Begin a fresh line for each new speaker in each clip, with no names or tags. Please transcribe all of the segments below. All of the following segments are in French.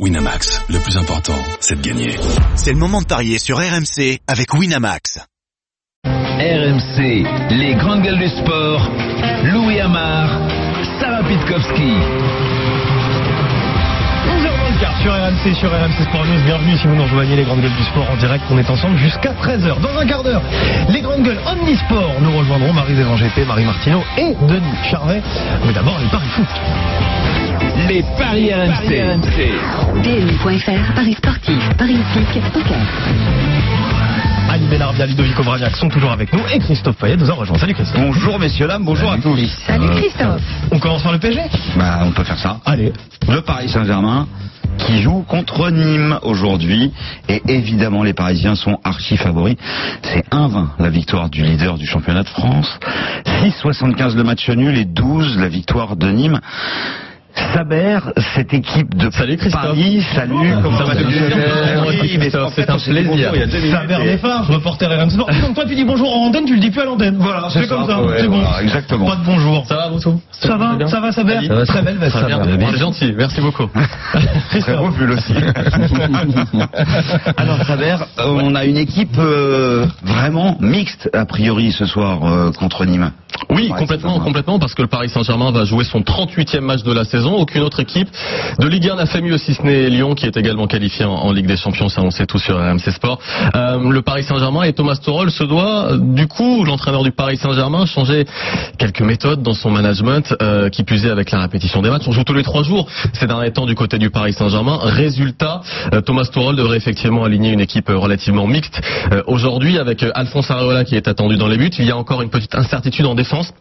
Winamax, le plus important, c'est de gagner.
C'est le moment de parier sur RMC avec Winamax.
RMC, les grandes gueules du sport, Louis Amar, Sarah Pitkowski.
11h24 sur RMC, sur RMC Sport News. Bienvenue si vous nous rejoignez les grandes gueules du sport en direct. On est ensemble jusqu'à 13h. Dans un quart d'heure, les grandes gueules Omnisport nous rejoindront Marie Zévan-GP, Marie Martineau et Denis Charvet. Mais d'abord, les paris foot.
Les paris RMC.
PMU.fr, Paris sportif, Paris hippique, poker.
Ali Benarbia, Ludovic Obraniak sont toujours avec nous et Christophe Payet nous en rejoint. Salut Christophe.
Bonjour messieurs dames, bonjour à tous.
Salut Christophe.
On commence par le PSG
Bah on peut faire ça.
Allez.
Le Paris Saint-Germain qui joue contre Nîmes aujourd'hui et évidemment les Parisiens sont archi favoris. C'est 1-20 la victoire du leader du championnat de France, 6-75 le match nul et 12 la victoire de Nîmes. Saber, cette équipe de
Salut Christophe.
Paris, salut, comment
Ça va, C'est un plaisir.
Saber
et-
Desfarges, reporter RMC Sport. Donc toi tu dis bonjour en antenne, tu le dis plus à l'antenne. Voilà, c'est comme ça. c'est bon.
exactement.
Pas de bonjour.
Ça va, vous tous
Ça va, ça va Saber
Ça va,
Très belle veste
Très bien.
Saber.
C'est gentil, merci beaucoup.
Très beau pull aussi. Alors Saber, euh, on a une équipe euh, vraiment mixte a priori ce soir euh, contre Nîmes.
Oui, complètement, complètement, parce que le Paris Saint-Germain va jouer son 38e match de la saison. Aucune autre équipe de Ligue 1 n'a fait mieux, si ce n'est Lyon, qui est également qualifié en, Ligue des Champions. Ça, on sait tout sur RMC Sport. Euh, le Paris Saint-Germain et Thomas Tuchel se doit, du coup, l'entraîneur du Paris Saint-Germain, changer quelques méthodes dans son management, euh, qui est avec la répétition des matchs. On joue tous les trois jours ces derniers temps du côté du Paris Saint-Germain. Résultat, euh, Thomas Tuchel devrait effectivement aligner une équipe relativement mixte. Aujourd'hui, avec Alphonse Areola qui est attendu dans les buts, il y a encore une petite incertitude en défense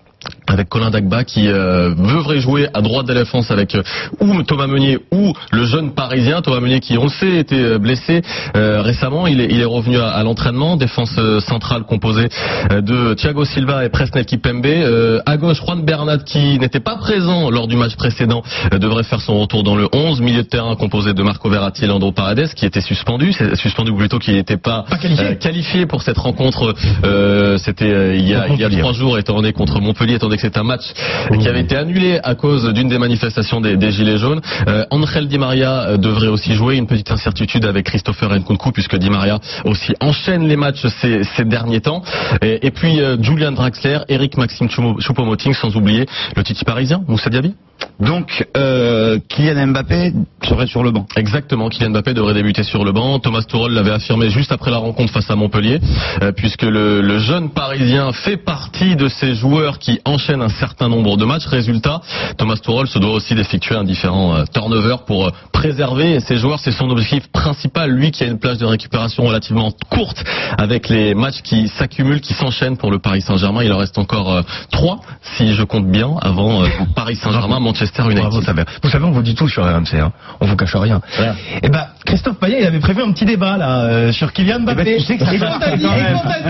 avec Colin Dagba qui euh, veut jouer à droite de la défense avec euh, ou Thomas Meunier ou le jeune parisien. Thomas Meunier qui on le sait était euh, blessé euh, récemment. Il est, il est revenu à, à l'entraînement. Défense centrale composée de Thiago Silva et Presnel Kipembe à gauche Juan Bernat qui n'était pas présent lors du match précédent devrait faire son retour dans le 11 milieu de terrain composé de Marco Verratti et Leandro Paredes qui était suspendu. C'est suspendu ou plutôt qui n'était pas,
Pas qualifié.
qualifié pour cette rencontre c'était il y a, il y a trois jours étant donné contre Montpellier étant donné que c'est un match qui avait été annulé à cause d'une des manifestations des, des Gilets jaunes. Euh, Angel Di Maria euh, devrait aussi jouer. Une petite incertitude avec Christopher Nkunku puisque Di Maria aussi enchaîne les matchs ces, ces derniers temps. Et, et puis euh, Julian Draxler, Eric Maxime Choupo- Choupo-Moting, sans oublier le Titi parisien, Moussa Diaby.
Donc euh, Kylian Mbappé serait sur le banc.
Exactement, Kylian Mbappé devrait débuter sur le banc. Thomas Tuchel l'avait affirmé juste après la rencontre face à Montpellier, euh, puisque le, le jeune Parisien fait partie de ces joueurs qui enchaînent un certain nombre de matchs. Résultat, Thomas Tuchel se doit aussi d'effectuer un différent euh, turnover pour euh, préserver ces joueurs. C'est son objectif principal, lui qui a une plage de récupération relativement courte avec les matchs qui s'accumulent, qui s'enchaînent pour le Paris Saint-Germain. Il en reste encore euh, trois, si je compte bien, avant euh, Paris Saint-Germain, Manchester United.
Bravo. Vous savez, on vous dit tout sur RMC, hein. on vous cache rien.
Voilà.
Et ben, Christophe Payet, il avait prévu un petit débat là euh, sur Kylian Mbappé.
Eh ben, tu sais que ça
et quand t'as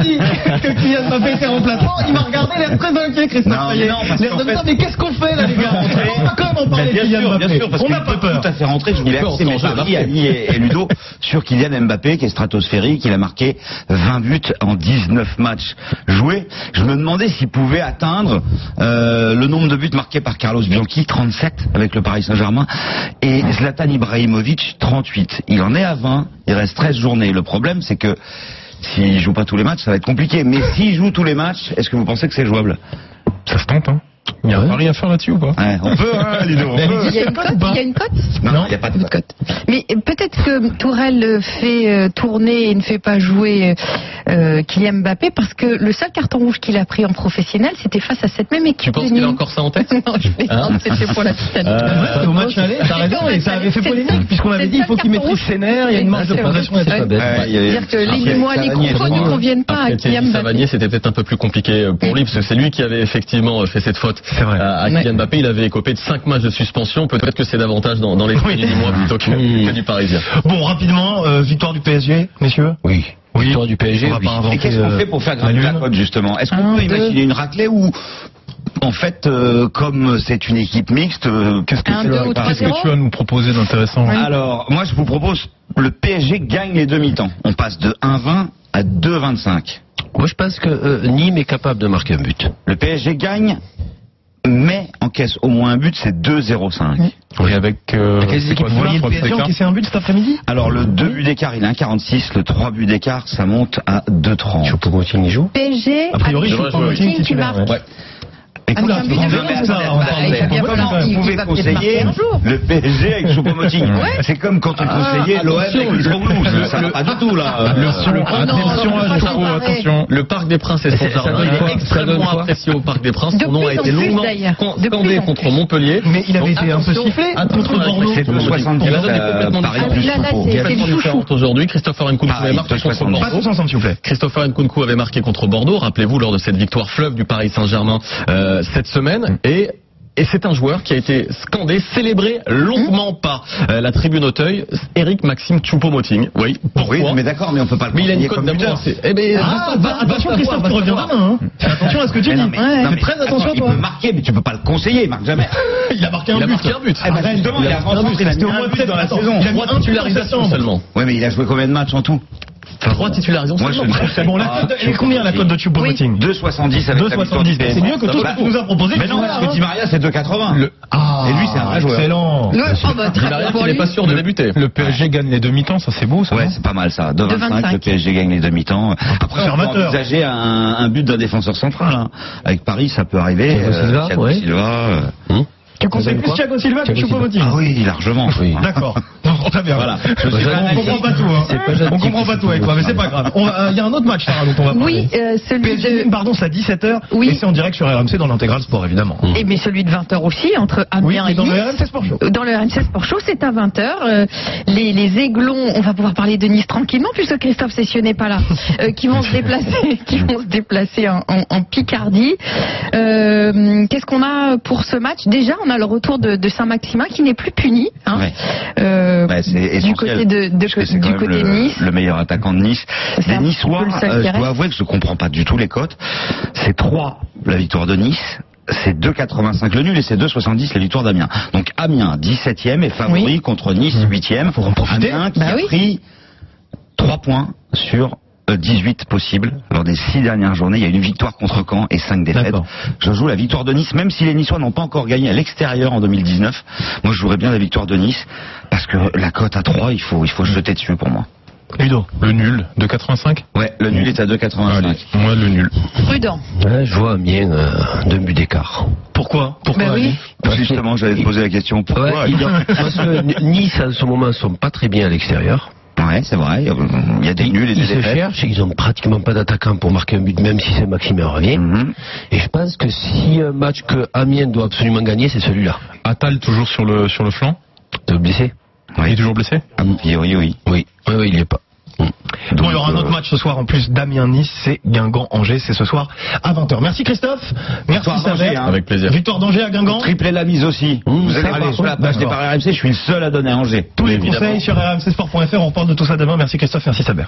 dit que Kylian Mbappé était remplaçant, il m'a regardé l'air très inquiet, Christophe
Non,
Payet.
non, parce
L'air
qu'en
de me
fait-
dire, mais qu'est-ce qu'on fait là les gars On en parler de
bien
Kylian
sûr,
Mbappé.
bien sûr, parce
on
qu'il
n'a pas
tout à fait rentrer. Je voulais axer mes paris. Ali et, et Ludo sur Kylian Mbappé qui est stratosphérique. Il a marqué 20 buts en 19 matchs joués. Je me demandais s'il pouvait atteindre euh, le nombre de buts marqués par Carlos Bianchi, 37 avec le Paris Saint-Germain, et Zlatan Ibrahimovic, 38. Il en est à 20. Il reste 13 journées. Le problème, c'est que s'il joue pas tous les matchs, ça va être compliqué. Mais s'il joue tous les matchs, est-ce que vous pensez que c'est jouable?
Ça se tente, hein. Il y a un pari à faire là-dessus ou pas?
Ouais, On peut, hein, Ludo, on peut.
Il y a une cote Il y a une cote?
Non, il n'y a pas de cote.
Mais peut-être que Tourelle fait euh, tourner et ne fait pas jouer euh, Kylian Mbappé parce que le seul carton rouge qu'il a pris en professionnel, c'était face à cette même équipe.
Tu penses qu'il a encore ça en tête?
Non, je plaisante,
Hein
c'était pour la petite anecdote.
Ouais, au match aller, t'as raison, et ça avait fait polémique, puisqu'on avait dit il faut qu'il maîtrise ses nerfs, il y a une marge de progression
C'est C'est-à-dire que les, moi, les contrôles ne conviennent pas à Kylian Mbappé.
Savanier, c'était peut-être un peu plus compliqué pour lui, parce que c'est lui qui avait effectivement fait cette faute
vrai.
à, à
Ouais.
Kylian Mbappé. Il avait écopé de 5 matchs de suspension. Peut-être que c'est davantage dans, dans l'esprit du mois plutôt que, que du Parisien.
Bon, rapidement, euh, victoire du PSG, messieurs
Oui.
Oui. Victoire du PSG, on va pas
Et qu'est-ce qu'on
euh,
fait pour faire grimper la cote justement? Est-ce qu'on
Un,
peut
deux.
imaginer une raclée ou en fait, euh, comme c'est une équipe mixte, euh, qu'est-ce que
Un,
tu vas
nous proposer d'intéressant?
Alors, moi je vous propose le PSG gagne les demi-temps. On passe de 1,20 à 2,25.
Moi, je pense que euh, Nîmes est capable de marquer un but.
Le PSG gagne mais encaisse au moins un but, c'est 2-0-5.
Et avec. Euh,
Quelles
c'est
équipes
quoi,
Vous voyez
je
le PSG un but cet après-midi
Alors le 2 buts d'écart, il a 1,46. Le 3 buts d'écart, ça monte à 2,30.
Choupo-Moting, il joue
PSG,
A priori, Choupo-Moting
qui
titulaire,
marque.
Vous
de
pouvez- conseiller le PSG avec Choupo-Moting. C'est comme quand on conseillait l'OM avec. Ça va pas du tout là.
Attention à Choupo, attention.
Le Parc des Princes jardin
donne
il est extrêmement apprécié au Parc des Princes.
De
Son nom a été longuement
De
scandé contre. Montpellier.
Mais il avait été un peu sifflé contre Bordeaux.
C'est
Choupo-Moting.
2,70.
La donne est complètement
Paris
différente.
plus
Là, là,
Choupo.
c'est- le chouchou.
différente aujourd'hui. Christopher Nkunku
Pareil,
avait marqué contre
2,70.
Pas
Bordeaux. Christopher Nkunku avait marqué contre Bordeaux, rappelez-vous, lors de cette victoire fleuve du Paris Saint-Germain euh, cette semaine. Et et c'est un joueur qui a été scandé, célébré longuement par euh, la tribune Auteuil, Eric Maxime Choupo-Moting. Oui, pourquoi
Oui, mais d'accord, mais on peut pas le
Mais il a une cote c'est- Eh ben,
Ah, bah, attention Christophe, tu reviens demain. hein. Fais attention à ce que tu
Mais
dis.
non, mais-
Ouais.
non, mais
Fais très
attends,
attention
Il
toi.
peut marquer, mais tu peux pas le conseiller, il marque jamais.
Il a marqué un
Il a
but.
marqué un but.
Eh ben,
Arrête.
justement, il a
marqué
avant
un but.
il a
au
but dans la saison.
Il a mis un septembre.
seulement.
Ouais, mais il a joué combien de matchs en tout?
Trois titularisations
Moi, je
seulement.
ne
C'est bon, la cote, elle est combien la cote de Choupo-Moting
2,70 avec la victoire
2,70.
du PSG.
C'est mieux que tout ce
Bah,
que tu nous as proposé.
Mais non,
jusque-là,
parce que
hein.
Di Maria, c'est 2,80.
Ah,
Et lui, c'est un vrai joueur.
Excellent.
Le, oh, bah,
Di
très
Maria
bien pour lui.
sûr de débuter.
Le PSG gagne les demi-temps, ça c'est beau ça.
Ouais,
non
c'est pas mal ça. 2,25,
2,25.
le PSG gagne les demi-temps. Après, on peut
Conservateur.
envisager un, un but d'un défenseur central. hein. Avec Paris, ça peut arriver.
Thiago Silva,
Thiago
ouais.
Silva, euh,
Tu conseilles plus Thiago Silva que. Choupo-Moting
Ah oui, largement.
Oui.
D'accord. Très bien.
Voilà.
On comprend pas tout. hein. On comprend pas tout avec toi, mais c'est pas grave. Euh, Il y a un autre match, Sarah, dont on va parler.
Oui, euh, celui
PSG,
de.
pardon, c'est à 17h.
Oui.
Et c'est en direct sur RMC dans l'intégral sport, évidemment.
Et mais celui de 20h aussi, entre Amiens et
dans le. RMC Sport Show.
Dans le RMC Sport Show, c'est à 20h. les, les aiglons, on va pouvoir parler de Nice tranquillement, puisque Christophe Cessieux n'est pas là, euh, qui vont se déplacer, qui vont se déplacer en, en- en Picardie. Euh, Qu'est-ce qu'on a pour ce match? Déjà, on a le retour de, de Saint-Maximin qui n'est plus puni. hein.
Ouais.
Euh,
Ouais, c'est
du
essentiel.
côté de, de-
Parce que c'est
du
quand même
côté de
le,
Nice.
le meilleur attaquant de Nice.
C'est
Les Niçois, euh, je dois avouer que je comprends pas du tout les cotes. C'est 3 la victoire de Nice. C'est 2,85 le nul et c'est 2,70 la victoire d'Amiens. Donc Amiens 17e et favori
Oui.
contre Nice 8e.
Faut en profiter.
Amiens qui
Bah
a
oui.
pris 3 points sur 18 possibles lors des 6 dernières journées. Il y a une victoire contre Caen et 5 défaites. Je joue la victoire de Nice, même si les Niçois n'ont pas encore gagné à l'extérieur en 2019. Moi, je jouerais bien la victoire de Nice parce que la cote à 3, il faut, il faut se jeter dessus pour moi.
Ludo.
Le nul de 85
Ouais, le nul est à 2,85.
Allez, moi le nul.
Prudent.
Ouais, je vois Amiens euh, d'un but d'écart.
Pourquoi? Pourquoi
Ben oui.
Ali
Justement, j'allais te poser la question. Pourquoi?
Ouais, il y a- parce que Nice en ce moment sont pas très bien à l'extérieur.
Ouais, c'est vrai. Il y a- il y a des nuls et des
Ils se
défaites.
cherchent, ils ont pratiquement pas d'attaquant pour marquer un but, même si c'est Maximin revient.
Mhm.
Et je pense que si un match que Amiens doit absolument gagner, c'est celui-là.
Attal toujours sur le sur le flanc?
T'es blessé
Il est
Oui.
toujours blessé?
A priori, oui.
Oui, oui, oui, il est pas.
Bon, il y aura un autre match ce soir en plus d'Amiens-Nice, c'est Guingamp-Angers, c'est ce soir à 20h. Merci Christophe, merci Saver.
hein.
Avec plaisir.
Victoire d'Angers à Guingamp.
Triplé la mise aussi.
Mmh,
Vous allez
ça,
voir sur la page des
d'accord.
paris RMC, je suis le seul à donner à Angers.
Tous les conseils sur rmcsport.fr, on parle de tout ça demain. Merci Christophe, merci Saber.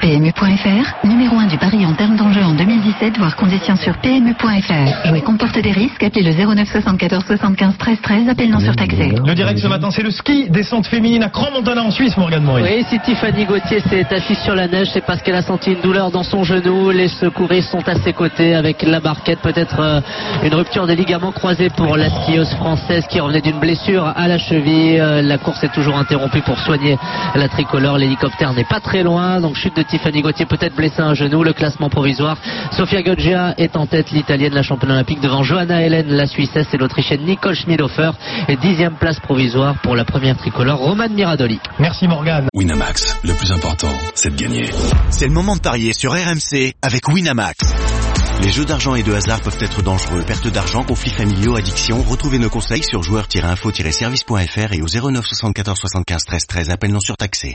PMU.fr, numéro 1 du pari en termes d'enjeu en 2017, voire conditions sur PMU.fr. Jouer comporte des risques, appelez le 09 74 75 13 13, appel non surtaxé.
Le direct ce matin, c'est le ski descente féminine à Grand-Montana en Suisse, Morgane Maurice.
Oui, si Tiffany Gauthier s'est assise sur la neige, c'est parce qu'elle a senti une douleur dans son genou. Les secouristes sont à ses côtés avec la barquette, peut-être euh, une rupture des ligaments croisés pour la skieuse française qui revenait d'une blessure à la cheville. Euh, la course est toujours interrompue pour soigner la tricolore. L'hélicoptère n'est pas très loin, donc chute de Tiffany Gauthier, peut-être blessée un genou. Le classement provisoire. Sofia Goggia est en tête, l'italienne, la championne olympique devant Johanna Helen, la suissesse et l'autrichienne Nicole Schmidhofer. Et dixième place provisoire pour la première tricolore, Romane Miradoli.
Merci Morgane.
Winamax, le plus important, c'est de gagner.
C'est le moment de parier sur RMC avec Winamax. Les jeux d'argent et de hasard peuvent être dangereux. Perte d'argent, conflits familiaux, addiction. Retrouvez nos conseils sur joueurs-info-service.fr et au 09 74 75 13 13. Appel non surtaxé.